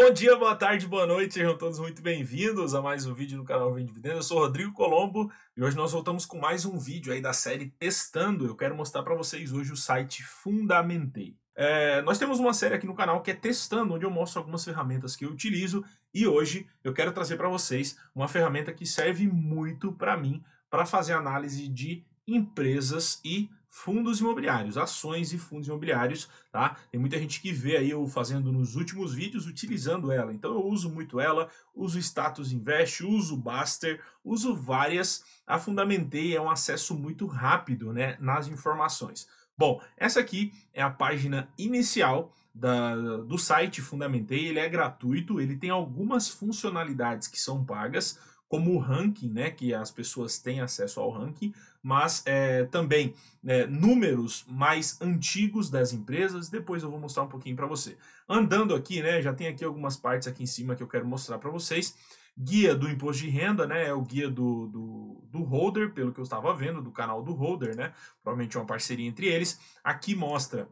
Bom dia, boa tarde, boa noite, sejam todos muito bem-vindos a mais um vídeo no canal Vem Dividendo. Eu sou Rodrigo Colombo e hoje nós voltamos com mais um vídeo aí da série Testando. Eu quero mostrar para vocês hoje o site Fundamentei. É, nós temos uma série aqui no canal que é Testando, onde eu mostro algumas ferramentas que eu utilizo e hoje eu quero trazer para vocês uma ferramenta que serve muito para mim para fazer análise de empresas e fundos imobiliários, ações e fundos imobiliários, tá? Tem muita gente que vê aí eu fazendo nos últimos vídeos utilizando ela, então eu uso muito ela, uso Status Invest, uso Baster, uso várias, a Fundamentei é um acesso muito rápido, né, nas informações. Bom, essa aqui é a página inicial da, do site Fundamentei, ele é gratuito, ele tem algumas funcionalidades que são pagas, como o ranking, né, que as pessoas têm acesso ao ranking, mas é, também é, números mais antigos das empresas. Depois eu vou mostrar um pouquinho para você. Andando aqui, né, já tem aqui algumas partes aqui em cima que eu quero mostrar para vocês. Guia do imposto de renda, né, é o guia do, do, do holder, pelo que eu estava vendo, do canal do holder, né, provavelmente é uma parceria entre eles. Aqui mostra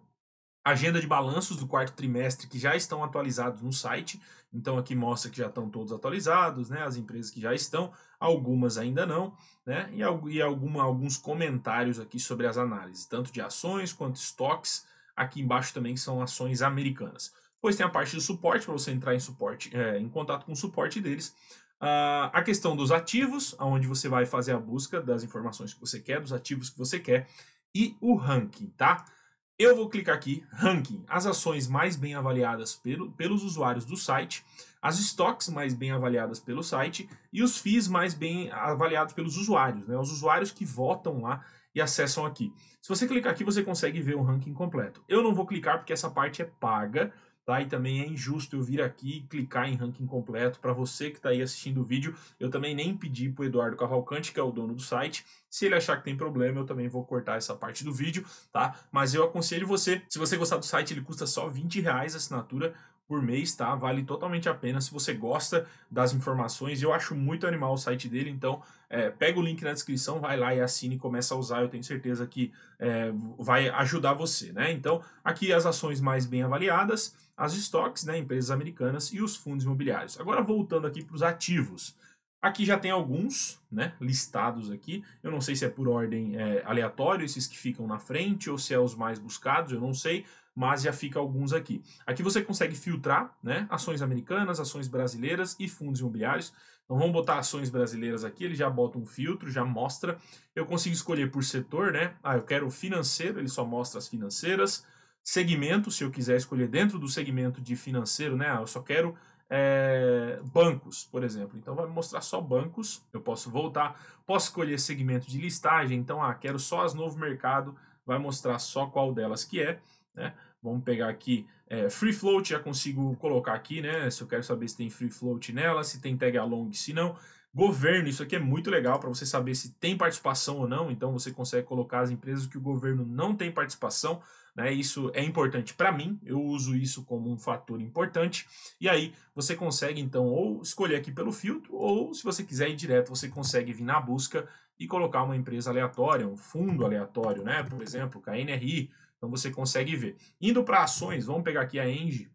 agenda de balanços do quarto trimestre que já estão atualizados no site. Então aqui mostra que já estão todos atualizados, né? As empresas que já estão, algumas ainda não, né? E, e alguma, alguns comentários aqui sobre as análises, tanto de ações quanto estoques. Aqui embaixo também são ações americanas. Depois tem a parte do suporte para você entrar em suporte, é, em contato com o suporte deles. Uh, a questão dos ativos, onde você vai fazer a busca das informações que você quer, dos ativos que você quer, e o ranking, tá? Eu vou clicar aqui, ranking, as ações mais bem avaliadas pelo, pelos usuários do site, as estoques mais bem avaliadas pelo site e os FIIs mais bem avaliados pelos usuários, né? Os usuários que votam lá e acessam aqui. Se você clicar aqui, você consegue ver o ranking completo. Eu não vou clicar porque essa parte é paga, tá? E também é injusto eu vir aqui e clicar em ranking completo para você que está aí assistindo o vídeo. Eu também nem pedi para o Eduardo Cavalcante, que é o dono do site. Se ele achar que tem problema, eu também vou cortar essa parte do vídeo, tá? Mas eu aconselho você, se você gostar do site, ele custa só 20 reais a assinatura por mês, tá? Vale totalmente a pena se você gosta das informações. Eu acho muito animal o site dele, então é, pega o link na descrição, vai lá e assine e começa a usar. Eu tenho certeza que é, vai ajudar você, né? Então, aqui as ações mais bem avaliadas, as estoques, né? Empresas americanas e os fundos imobiliários. Agora, voltando aqui para os ativos. Aqui já tem alguns né, listados aqui. Eu não sei se é por ordem é, aleatória, esses que ficam na frente, ou se é os mais buscados, eu não sei mas já fica alguns aqui. Aqui você consegue filtrar né, ações americanas, ações brasileiras e fundos imobiliários. Então vamos botar ações brasileiras aqui, ele já bota um filtro, já mostra. Eu consigo escolher por setor, né? Ah, eu quero financeiro, ele só mostra as financeiras. Segmento, se eu quiser escolher dentro do segmento de financeiro, né? Ah, eu só quero é, bancos, por exemplo. Então vai mostrar só bancos. Eu posso voltar, posso escolher segmento de listagem. Então, ah, quero só as novo mercado, vai mostrar só qual delas que é. Né? Vamos pegar aqui é, free float, já consigo colocar aqui, né? Se eu quero saber se tem free float nela, se tem tag along, se não. Governo, isso aqui é muito legal para você saber se tem participação ou não. Então você consegue colocar as empresas que o governo não tem participação. Né? Isso é importante para mim, eu uso isso como um fator importante. E aí você consegue então ou escolher aqui pelo filtro, ou se você quiser ir direto, você consegue vir na busca e colocar uma empresa aleatória, um fundo aleatório, né? Por exemplo, KNRI então você consegue ver. Indo para ações, vamos pegar aqui a Engie.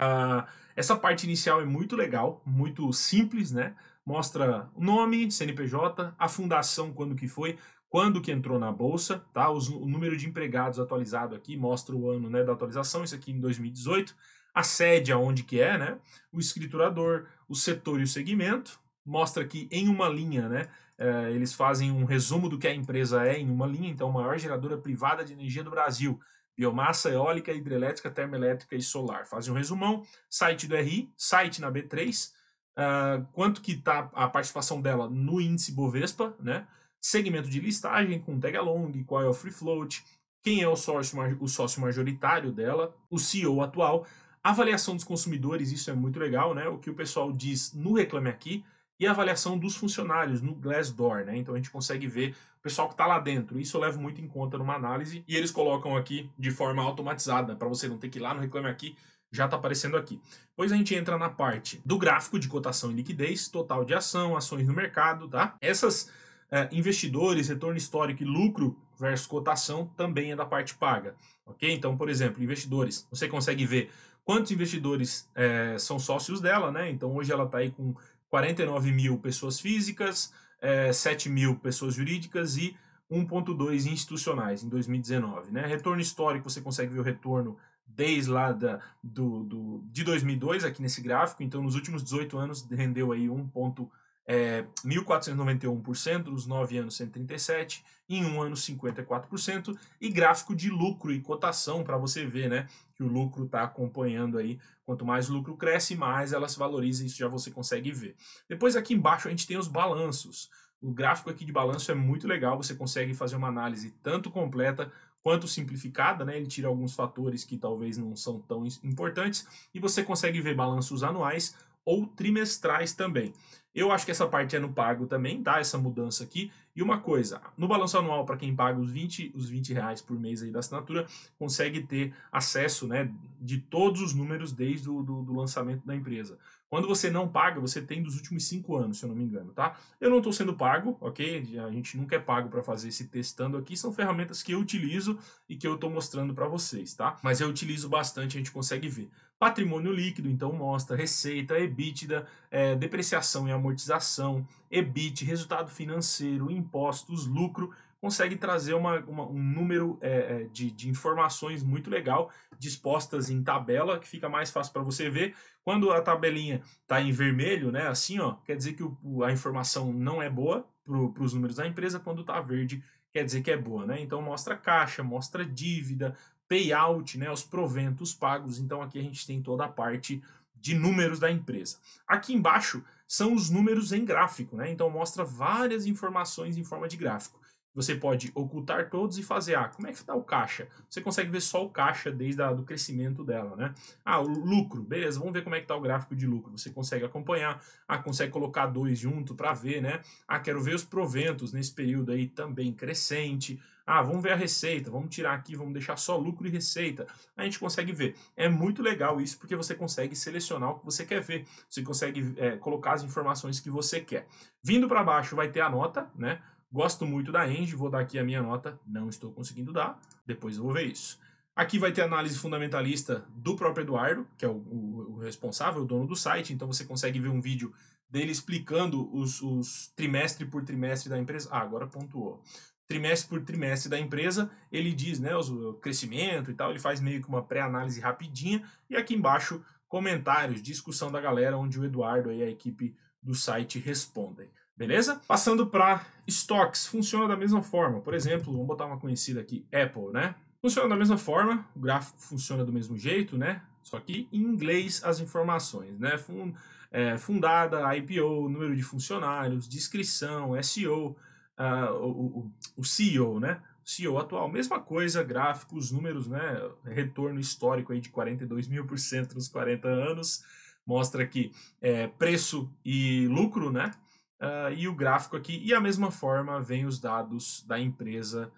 Uh, essa parte inicial é muito legal, muito simples, né? Mostra o nome, CNPJ, a fundação, quando que foi, quando que entrou na bolsa, tá? Os, o número de empregados atualizado aqui mostra o ano né, da atualização, isso aqui em 2018. A sede aonde que é, né? O escriturador, o setor e o segmento. Mostra aqui em uma linha, né? É, eles fazem um resumo do que a empresa é em uma linha, então, maior geradora privada de energia do Brasil, biomassa, eólica, hidrelétrica, termoelétrica e solar. Fazem um resumão, site do RI, site na B3, uh, ah, quanto que está a participação dela no índice Bovespa, né? segmento de listagem com tag along, qual é o free float, quem é o sócio, o sócio majoritário dela, o CEO atual, avaliação dos consumidores, isso é muito legal, né? O que o pessoal diz no Reclame Aqui, e a avaliação dos funcionários no Glassdoor, né? Então a gente consegue ver o pessoal que está lá dentro. Isso eu levo muito em conta numa análise e eles colocam aqui de forma automatizada para você não ter que ir lá no Reclame Aqui, já está aparecendo aqui. Depois a gente entra na parte do gráfico de cotação e liquidez, total de ação, ações no mercado, tá? Essas é, investidores, retorno histórico e lucro versus cotação também é da parte paga, ok? Então, por exemplo, investidores, você consegue ver quantos investidores é, são sócios dela, né? Então hoje ela está aí com 49 mil pessoas físicas, é, 7 mil pessoas jurídicas e 1,2 institucionais em 2019. Né? Retorno histórico, você consegue ver o retorno desde lá da, do, do, de 2002 aqui nesse gráfico, então nos últimos 18 anos rendeu aí 1,1 é, 1.491%, nos 9 anos 137%, em um ano 54%, e gráfico de lucro e cotação para você ver né, que o lucro está acompanhando aí. Quanto mais o lucro cresce, mais ela se valoriza, isso já você consegue ver. Depois aqui embaixo a gente tem os balanços. O gráfico aqui de balanço é muito legal, você consegue fazer uma análise tanto completa quanto simplificada, né? Ele tira alguns fatores que talvez não são tão importantes e você consegue ver balanços anuais ou trimestrais também. Eu acho que essa parte é no pago também, tá? Essa mudança aqui. E uma coisa, no balanço anual, para quem paga os 20, os 20 reais por mês aí da assinatura, consegue ter acesso né, de todos os números desde o do, do lançamento da empresa. Quando você não paga, você tem dos últimos cinco anos, se eu não me engano, tá? Eu não estou sendo pago, ok? A gente nunca é pago para fazer esse testando aqui. São ferramentas que eu utilizo e que eu estou mostrando para vocês, tá? Mas eu utilizo bastante, a gente consegue ver. Patrimônio líquido, então mostra receita, EBITDA, é, depreciação e amortização, EBIT, resultado financeiro, impostos, lucro consegue trazer uma, uma, um número é, é, de, de, informações muito legal, dispostas em tabela, que fica mais fácil para você ver. Quando a tabelinha está em vermelho, né, assim, ó, quer dizer que o, a informação não é boa para os números da empresa, quando está verde, quer dizer que é boa. Né? Então mostra caixa, mostra dívida, payout, né, os proventos pagos. Então aqui a gente tem toda a parte de números da empresa. Aqui embaixo são os números em gráfico, né? Então mostra várias informações em forma de gráfico. Você pode ocultar todos e fazer, ah, como é que está o caixa? Você consegue ver só o caixa desde o crescimento dela, né? Ah, o lucro, beleza, vamos ver como é que está o gráfico de lucro. Você consegue acompanhar, ah, consegue colocar dois junto para ver, né? Ah, quero ver os proventos nesse período aí também crescente. Ah, vamos ver a receita, vamos tirar aqui, vamos deixar só lucro e receita. A gente consegue ver. É muito legal isso porque você consegue selecionar o que você quer ver. Você consegue é, colocar as informações que você quer. Vindo para baixo vai ter a nota, né? Gosto muito da Eng, vou dar aqui a minha nota, não estou conseguindo dar, depois eu vou ver isso. Aqui vai ter análise fundamentalista do próprio Eduardo, que é o, o, o responsável, o dono do site, então você consegue ver um vídeo dele explicando os, os trimestre por trimestre da empresa. Ah, agora pontuou. Trimestre por trimestre da empresa, ele diz né, o crescimento e tal, ele faz meio que uma pré-análise rapidinha, e aqui embaixo comentários, discussão da galera, onde o Eduardo e a equipe do site respondem. Beleza? Passando para estoques, funciona da mesma forma. Por exemplo, vamos botar uma conhecida aqui, Apple, né? Funciona da mesma forma, o gráfico funciona do mesmo jeito, né? Só que em inglês as informações, né? É, fundada, IPO, número de funcionários, descrição, SEO, uh, o, o, o CEO, né? CEO atual, mesma coisa, gráficos, números, né? Retorno histórico aí de 42 mil por cento nos 40 anos. Mostra aqui é, preço e lucro, né? uh, e o gráfico aqui. E a mesma forma vem os dados da empresa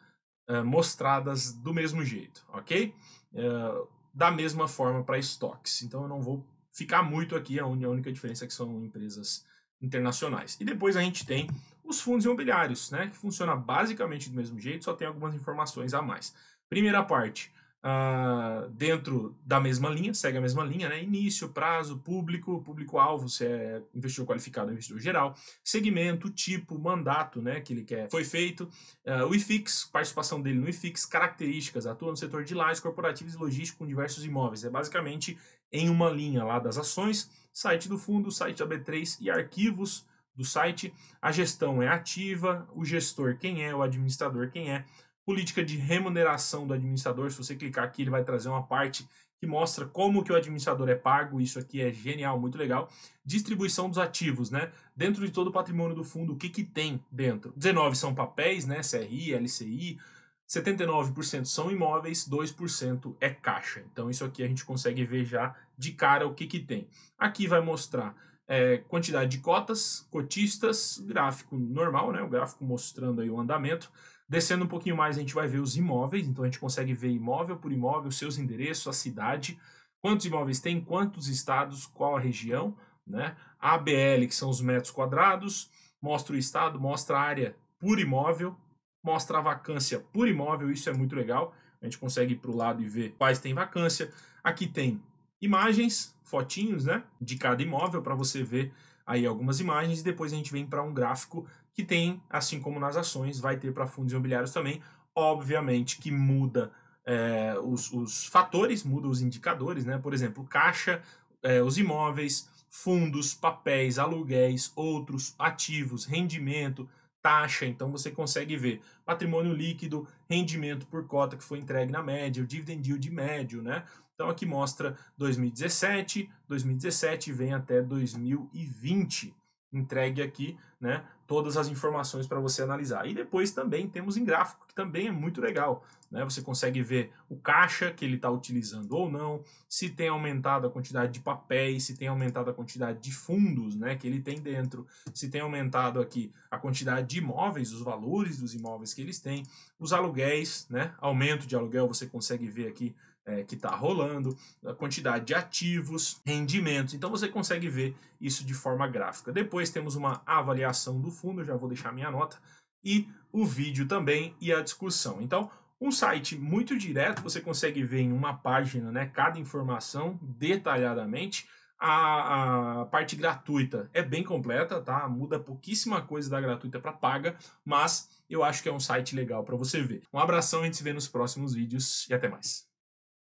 uh, mostradas do mesmo jeito, ok? Uh, da mesma forma para estoques. Então eu não vou ficar muito aqui, a única diferença é que são empresas internacionais. E depois a gente tem os fundos imobiliários, né, que funciona basicamente do mesmo jeito, só tem algumas informações a mais. Primeira parte, uh, dentro da mesma linha, segue a mesma linha, né? Início, prazo, público, público-alvo, se é investidor qualificado ou investidor geral, segmento, tipo, mandato, né? Que ele quer foi feito, uh, o IFIX, participação dele no IFIX, características, atua no setor de lajes corporativos e logístico com diversos imóveis. É basicamente em uma linha lá das ações, site do fundo, site da B3 e arquivos do site. A gestão é ativa, o gestor quem é, o administrador quem é, política de remuneração do administrador. Se você clicar aqui, ele vai trazer uma parte que mostra como que o administrador é pago. Isso aqui é genial, muito legal. Distribuição dos ativos, né? Dentro de todo o patrimônio do fundo, o que que tem dentro? 19 são papéis, né? CRI, LCI. 79% são imóveis, 2% é caixa. Então isso aqui a gente consegue ver já de cara o que que tem. Aqui vai mostrar é, quantidade de cotas, cotistas, gráfico normal, né? O gráfico mostrando aí o andamento. Descendo um pouquinho mais, a gente vai ver os imóveis, então a gente consegue ver imóvel por imóvel, seus endereços, a cidade, quantos imóveis tem, quantos estados, qual a região, né? ABL, que são os metros quadrados, mostra o estado, mostra a área por imóvel, mostra a vacância por imóvel, isso é muito legal. A gente consegue ir para o lado e ver quais tem vacância. Aqui tem imagens, fotinhos, né, de cada imóvel para você ver aí algumas imagens e depois a gente vem para um gráfico que tem, assim como nas ações, vai ter para fundos imobiliários também, obviamente que muda é, os, os, fatores, muda os indicadores, né? Por exemplo, caixa, é, os imóveis, fundos, papéis, aluguéis, outros ativos, rendimento, taxa, então você consegue ver patrimônio líquido, rendimento por cota que foi entregue na média, o dividend yield médio, né? Então aqui mostra 2017, 2017 vem até 2020 entregue aqui, né, todas as informações para você analisar. E depois também temos em gráfico, que também é muito legal, né? Você consegue ver o caixa que ele está utilizando ou não, se tem aumentado a quantidade de papéis, se tem aumentado a quantidade de fundos, né, que ele tem dentro, se tem aumentado aqui a quantidade de imóveis, os valores dos imóveis que eles têm, os aluguéis, né, aumento de aluguel você consegue ver aqui é, que está rolando, a quantidade de ativos, rendimentos. Então você consegue ver isso de forma gráfica. Depois temos uma avaliação do fundo, já vou deixar minha nota, e o vídeo também e a discussão. Então, um site muito direto, você consegue ver em uma página né, cada informação detalhadamente. A, a, parte gratuita é bem completa, tá? Muda pouquíssima coisa da gratuita para paga, mas eu acho que é um site legal para você ver. Um abração, a gente se vê nos próximos vídeos e até mais.